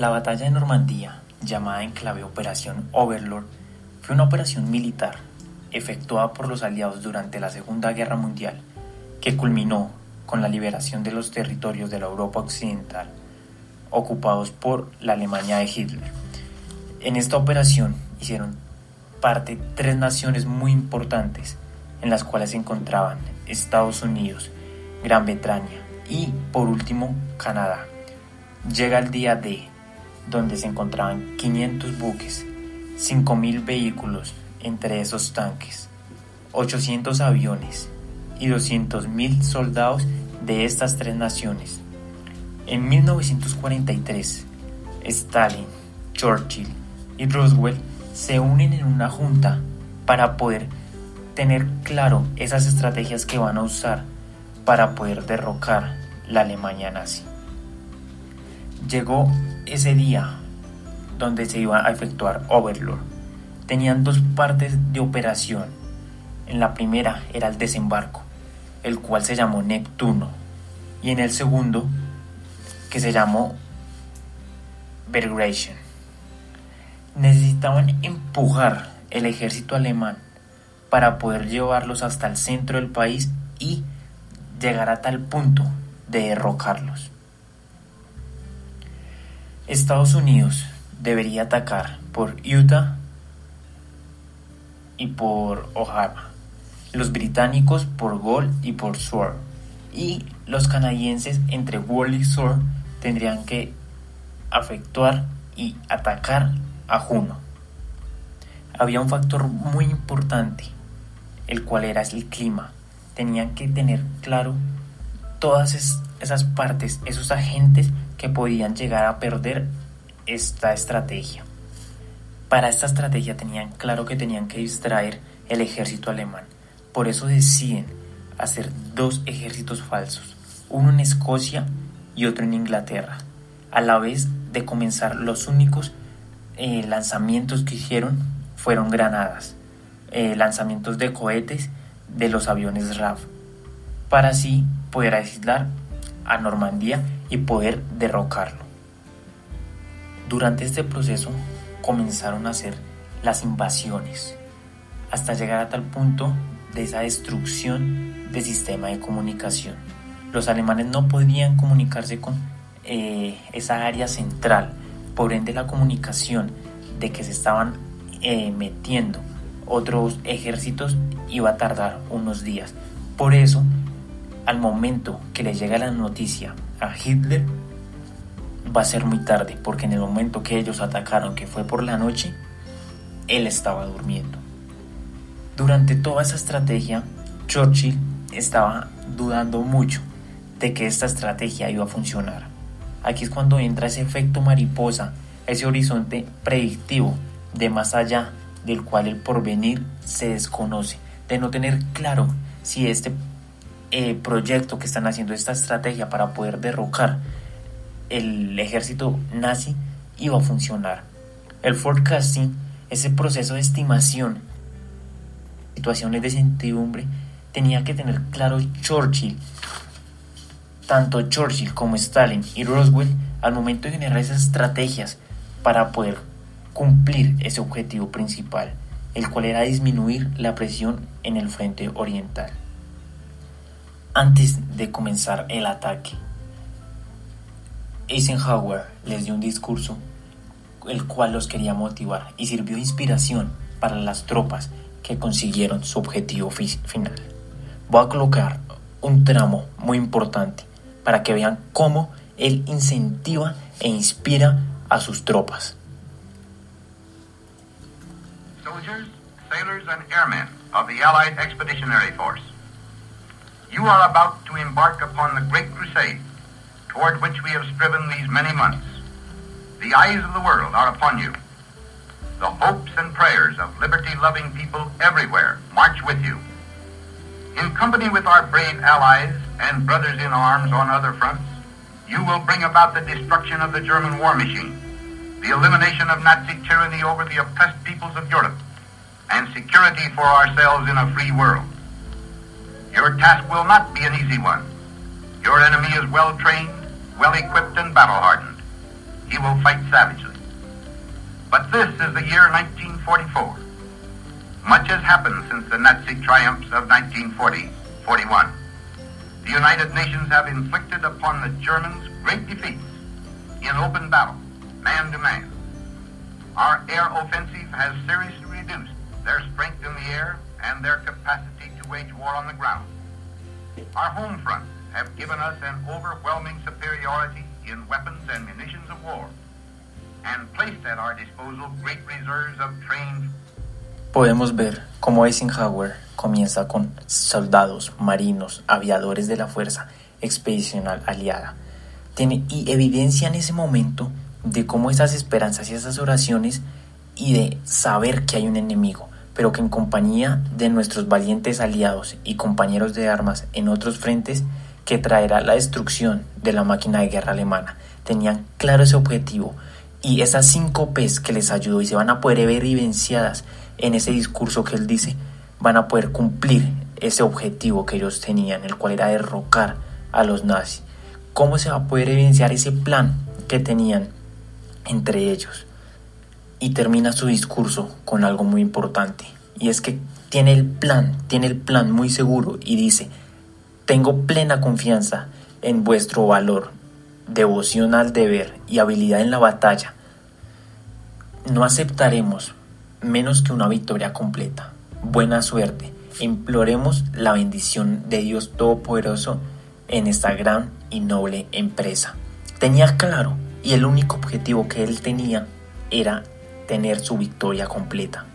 La batalla de Normandía, llamada en clave Operación Overlord, fue una operación militar efectuada por los aliados durante la Segunda Guerra Mundial que culminó con la liberación de los territorios de la Europa Occidental ocupados por la Alemania de Hitler. En esta operación hicieron parte tres naciones muy importantes en las cuales se encontraban Estados Unidos, Gran Bretaña y por último Canadá. Llega el día D, donde se encontraban 500 buques, 5.000 vehículos, entre esos tanques, 800 aviones y 200.000 soldados de estas tres naciones. En 1943, Stalin, Churchill y Roosevelt se unen en una junta para poder tener claro esas estrategias que van a usar para poder derrocar la Alemania nazi. Llegó ese día donde se iba a efectuar Overlord. Tenían dos partes de operación. En la primera era el desembarco, el cual se llamó Neptuno, y en el segundo, que se llamó Bergration. Necesitaban empujar el ejército alemán para poder llevarlos hasta el centro del país y llegar a tal punto de derrocarlos. Estados Unidos debería atacar por Utah y por Ohio, los británicos por Gold y por Sword, y los canadienses entre Wall y Sword tendrían que efectuar y atacar a Juno. Había un factor muy importante, el cual era el clima. Tenían que tener claro todas esas partes, esos agentes que podían llegar a perder esta estrategia. Para esta estrategia tenían claro que tenían que distraer el ejército alemán. Por eso deciden hacer dos ejércitos falsos, uno en Escocia y otro en Inglaterra, a la vez de comenzar los únicos eh, lanzamientos que hicieron fueron granadas, eh, lanzamientos de cohetes de los aviones RAF, para así poder aislar a Normandía y poder derrocarlo. Durante este proceso comenzaron a hacer las invasiones, hasta llegar a tal punto de esa destrucción del sistema de comunicación. Los alemanes no podían comunicarse con eh, esa área central, por ende la comunicación de que se estaban eh, metiendo otros ejércitos iba a tardar unos días. Por eso al momento que le llega la noticia a Hitler, va a ser muy tarde, porque en el momento que ellos atacaron, que fue por la noche, él estaba durmiendo. Durante toda esa estrategia, Churchill estaba dudando mucho de que esta estrategia iba a funcionar. Aquí es cuando entra ese efecto mariposa, ese horizonte predictivo de más allá del cual el porvenir se desconoce, de no tener claro si este eh, proyecto que están haciendo, esta estrategia para poder derrocar el ejército nazi iba a funcionar. El forecasting, ese proceso de estimación, situaciones de incertidumbre, tenía que tener claro Churchill, tanto Churchill como Stalin y Roosevelt, al momento de generar esas estrategias para poder cumplir ese objetivo principal, el cual era disminuir la presión en el frente oriental antes de comenzar el ataque. Eisenhower les dio un discurso el cual los quería motivar y sirvió de inspiración para las tropas que consiguieron su objetivo final. Voy a colocar un tramo muy importante para que vean cómo él incentiva e inspira a sus tropas. Soldiers, sailors and airmen of the Allied Expeditionary Force. You are about to embark upon the great crusade toward which we have striven these many months. The eyes of the world are upon you. The hopes and prayers of liberty-loving people everywhere march with you. In company with our brave allies and brothers in arms on other fronts, you will bring about the destruction of the German war machine, the elimination of Nazi tyranny over the oppressed peoples of Europe, and security for ourselves in a free world. Your task will not be an easy one. Your enemy is well trained, well equipped, and battle hardened. he will fight savagely. But this is the year 1944. Much has happened since the Nazi triumphs of 1940-41. The United Nations have inflicted upon the Germans great defeats in open battle, man to man. Our air offensive has seriously reduced their strength in the air and their capacity to Our home front have given us an overwhelming superiority in weapons and munitions of war and placed at our disposal great reserves of trained Podemos ver cómo Eisenhower comienza con soldados, marinos, aviadores de la Fuerza Expedicional Aliada. Tiene y evidencia en ese momento de cómo esas esperanzas y esas oraciones y de saber que hay un enemigo, pero que en compañía de nuestros valientes aliados y compañeros de armas en otros frentes que traerá la destrucción de la máquina de guerra alemana. Tenían claro ese objetivo y esas cinco P's que les ayudó y se van a poder ver evidenciadas en ese discurso que él dice, van a poder cumplir ese objetivo que ellos tenían, el cual era derrocar a los nazis. ¿Cómo se va a poder evidenciar ese plan que tenían entre ellos? Y termina su discurso con algo muy importante, y es que tiene el plan, tiene el plan muy seguro y dice, tengo plena confianza en vuestro valor, devoción al deber y habilidad en la batalla. No aceptaremos menos que una victoria completa. Buena suerte. Imploremos la bendición de Dios Todopoderoso en esta gran y noble empresa. Tenía claro y el único objetivo que él tenía era tener su victoria completa.